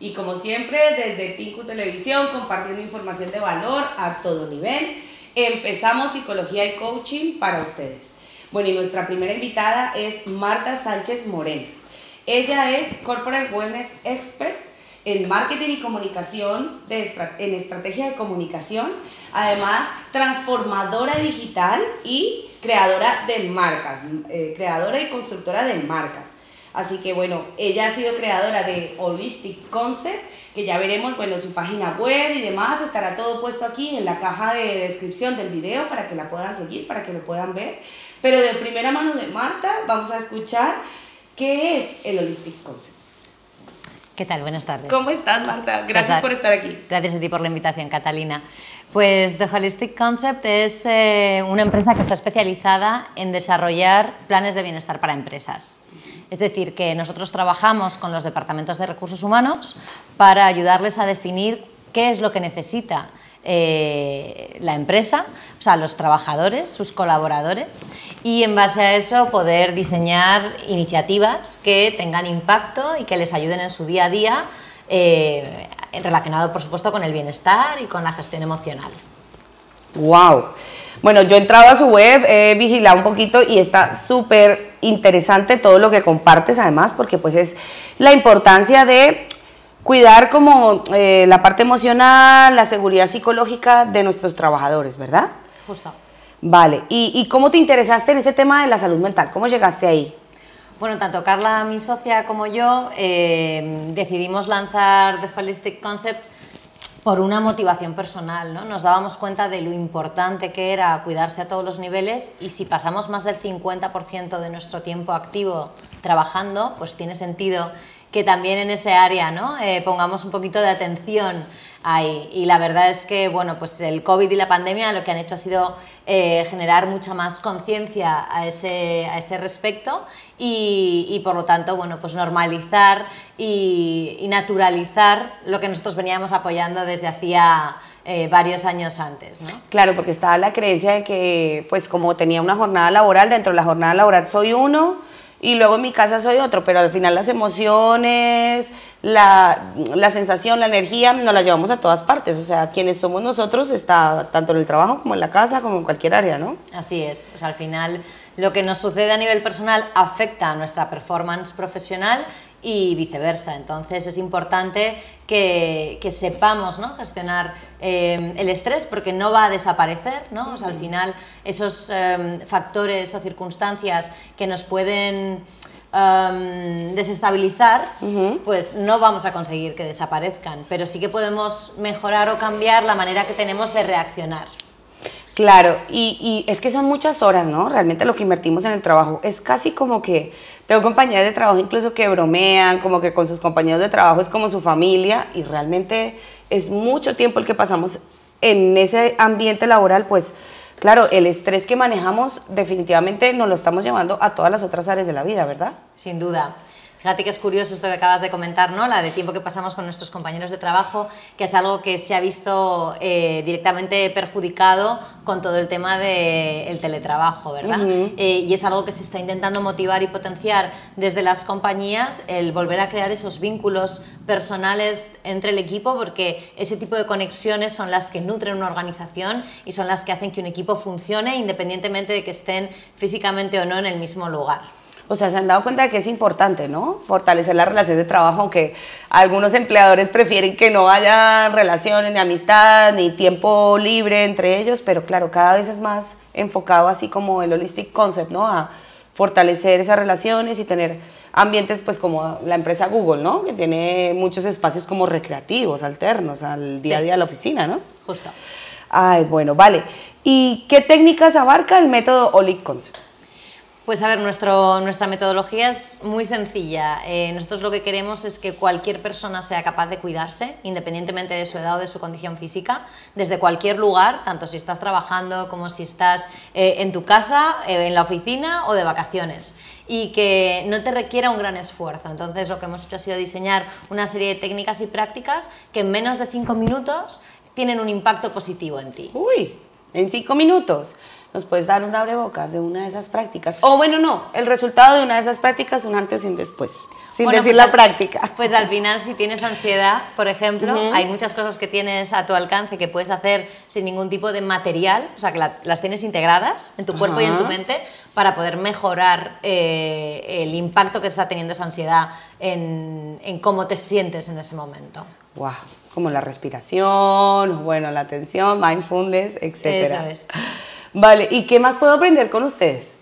Y como siempre, desde Tinku Televisión, compartiendo información de valor a todo nivel, empezamos psicología y coaching para ustedes. Bueno, y nuestra primera invitada es Marta Sánchez Moreno. Ella es Corporate Wellness Expert en marketing y comunicación, en estrategia de comunicación, además transformadora digital y creadora de marcas, eh, creadora y constructora de marcas. Así que bueno, ella ha sido creadora de Holistic Concept, que ya veremos, bueno, su página web y demás, estará todo puesto aquí en la caja de descripción del video para que la puedan seguir, para que lo puedan ver. Pero de primera mano de Marta vamos a escuchar qué es el Holistic Concept. ¿Qué tal? Buenas tardes. ¿Cómo estás, Marta? Gracias por estar aquí. Gracias a ti por la invitación, Catalina. Pues The Holistic Concept es eh, una empresa que está especializada en desarrollar planes de bienestar para empresas. Es decir, que nosotros trabajamos con los departamentos de recursos humanos para ayudarles a definir qué es lo que necesita eh, la empresa, o sea, los trabajadores, sus colaboradores, y en base a eso poder diseñar iniciativas que tengan impacto y que les ayuden en su día a día, eh, relacionado por supuesto con el bienestar y con la gestión emocional. ¡Wow! Bueno, yo he entrado a su web, he vigilado un poquito y está súper interesante todo lo que compartes además, porque pues es la importancia de cuidar como eh, la parte emocional, la seguridad psicológica de nuestros trabajadores, ¿verdad? Justo. Vale, ¿Y, cómo te interesaste en ese tema de la salud mental? ¿Cómo llegaste ahí? Bueno, tanto Carla, mi socia, como yo eh, decidimos lanzar The Holistic Concept por una motivación personal, ¿no? Nos dábamos cuenta de lo importante que era cuidarse a todos los niveles y si pasamos más del 50% de nuestro tiempo activo trabajando, pues tiene sentido que también en ese área ¿no? Eh, pongamos un poquito de atención Y la verdad es que bueno, pues el COVID y la pandemia lo que han hecho ha sido eh, generar mucha más conciencia a ese, a ese respecto y, y, por lo tanto bueno, pues normalizar y, naturalizar lo que nosotros veníamos apoyando desde hacía eh, varios años antes. ¿no? Claro, porque estaba la creencia de que pues como tenía una jornada laboral, dentro de la jornada laboral soy uno y luego en mi casa soy otro, pero al final las emociones, la, la, sensación, la energía, nos la llevamos a todas partes. O sea, quienes somos nosotros está tanto en el trabajo como en la casa, como en cualquier área, ¿no? Así es. O sea, al final lo que nos sucede a nivel personal afecta a nuestra performance profesional y viceversa. Entonces es importante que, sepamos ¿no? gestionar eh, el estrés porque no va a desaparecer. ¿no? al final esos eh, factores o circunstancias que nos pueden em, desestabilizar, pues no vamos a conseguir que desaparezcan, pero sí que podemos mejorar o cambiar la manera que tenemos de reaccionar. Claro, y, es que son muchas horas, ¿no? Realmente lo que invertimos en el trabajo es casi como que tengo compañeras de trabajo incluso que bromean, como que con sus compañeros de trabajo es como su familia y realmente es mucho tiempo el que pasamos en ese ambiente laboral, pues claro, el estrés que manejamos definitivamente nos lo estamos llevando a todas las otras áreas de la vida, ¿verdad? Sin duda. Fíjate que es curioso esto que acabas de comentar, ¿no? La de tiempo que pasamos con nuestros compañeros de trabajo, que es algo que se ha visto eh, directamente perjudicado con todo el tema del teletrabajo, ¿verdad? Eh, y es algo que se está intentando motivar y potenciar desde las compañías, el volver a crear esos vínculos personales entre el equipo, porque ese tipo de conexiones son las que nutren una organización y son las que hacen que un equipo funcione independientemente de que estén físicamente o no en el mismo lugar. O sea, se han dado cuenta de que es importante, ¿no? Fortalecer la relación de trabajo, aunque algunos empleadores prefieren que no haya relaciones ni amistad ni tiempo libre entre ellos, pero claro, cada vez es más enfocado así como el holistic concept, ¿no? A fortalecer esas relaciones y tener ambientes pues como la empresa Google, ¿no? Que tiene muchos espacios como recreativos, alternos al día a día de la oficina, ¿no? Justo. Ay, bueno, vale. ¿Y qué técnicas abarca el método Holistic Concept? Pues a ver, nuestra metodología es muy sencilla. Eh, nosotros lo que queremos es que cualquier persona sea capaz de cuidarse, independientemente de su edad o de su condición física, desde cualquier lugar, tanto si estás trabajando como si estás eh, en tu casa, eh, en la oficina o de vacaciones y que no te requiera un gran esfuerzo. Entonces lo que hemos hecho ha sido diseñar una serie de técnicas y prácticas que en menos de cinco minutos tienen un impacto positivo en ti. Uy, en cinco minutos. ¿Nos puedes dar un abrebocas de una de esas prácticas? O bueno, no, el resultado de una de esas prácticas, un antes y un después. sin decir pues la práctica. Pues al final, si tienes ansiedad, por ejemplo, hay muchas cosas que tienes a tu alcance que puedes hacer sin ningún tipo de material, o sea, que las tienes integradas en tu cuerpo y en tu mente para poder mejorar eh, el impacto que está teniendo esa ansiedad en, en, cómo te sientes en ese momento. ¡Wow! Como la respiración, bueno, la atención, mindfulness, etc. Eso es. Vale, ¿y qué más puedo aprender con ustedes?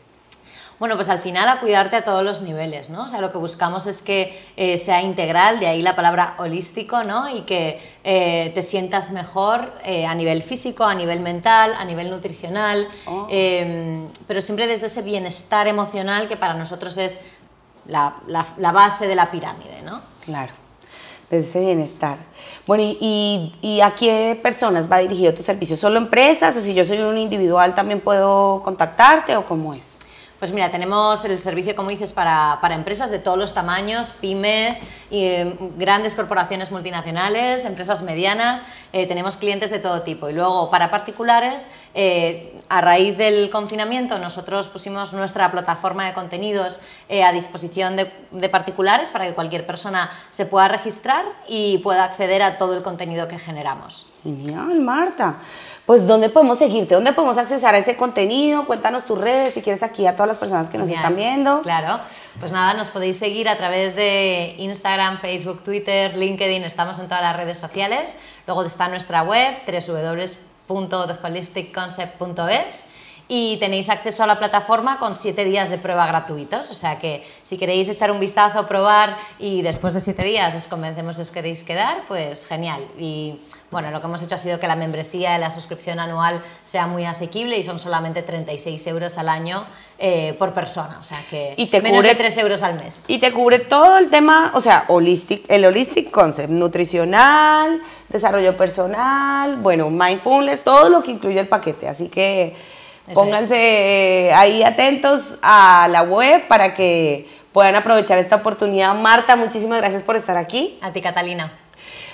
Bueno, pues al final a cuidarte a todos los niveles, ¿no? O sea, lo que buscamos es que eh, sea integral, de ahí la palabra holístico, ¿no? Y que eh, te sientas mejor eh, a nivel físico, a nivel mental, a nivel nutricional, oh. em, pero siempre desde ese bienestar emocional que para nosotros es la, base de la pirámide, ¿no? Claro, desde ese bienestar. Bueno, y, y, a qué personas va dirigido tu servicio? ¿Solo empresas o si yo soy un individual también puedo contactarte o cómo es? Pues mira, tenemos el servicio, como dices, para, empresas de todos los tamaños, pymes, y, eh, grandes corporaciones multinacionales, empresas medianas, eh, tenemos clientes de todo tipo. Y luego, para particulares, eh, a raíz del confinamiento, nosotros pusimos nuestra plataforma de contenidos a disposición de, de particulares para que cualquier persona se pueda registrar y pueda acceder a todo el contenido que generamos. Genial, Marta pues ¿dónde podemos seguirte? ¿Dónde podemos accesar a ese contenido? Cuéntanos tus redes, si quieres aquí a todas las personas que nos están viendo. Claro, pues nada, nos podéis seguir a través de Instagram, Facebook, Twitter, LinkedIn, estamos en todas las redes sociales. Luego está nuestra web, www.theholisticconcept.es y tenéis acceso a la plataforma con siete días de prueba gratuitos. O sea que si queréis echar un vistazo, probar y después de siete días os convencemos de os queréis quedar, pues genial. Y bueno, lo que hemos hecho ha sido que la membresía y la suscripción anual sea muy asequible y son solamente 36 euros al año eh, por persona, o sea que y te menos de 3 euros al mes. Y te cubre todo el tema, o sea, holistic, el holistic concept, nutricional, desarrollo personal, bueno, mindfulness, todo lo que incluye el paquete, así que pónganse ahí atentos a la web para que puedan aprovechar esta oportunidad. Marta, muchísimas gracias por estar aquí. A ti, Catalina.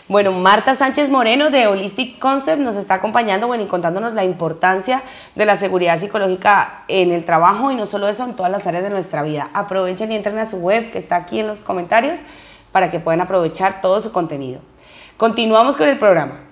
Bueno, Marta Sánchez Moreno de Holistic Concept nos está acompañando bueno, y contándonos la importancia de la seguridad psicológica en el trabajo y no solo eso, en todas las áreas de nuestra vida. Aprovechen y entren a su web que está aquí en los comentarios para que puedan aprovechar todo su contenido. Continuamos con el programa.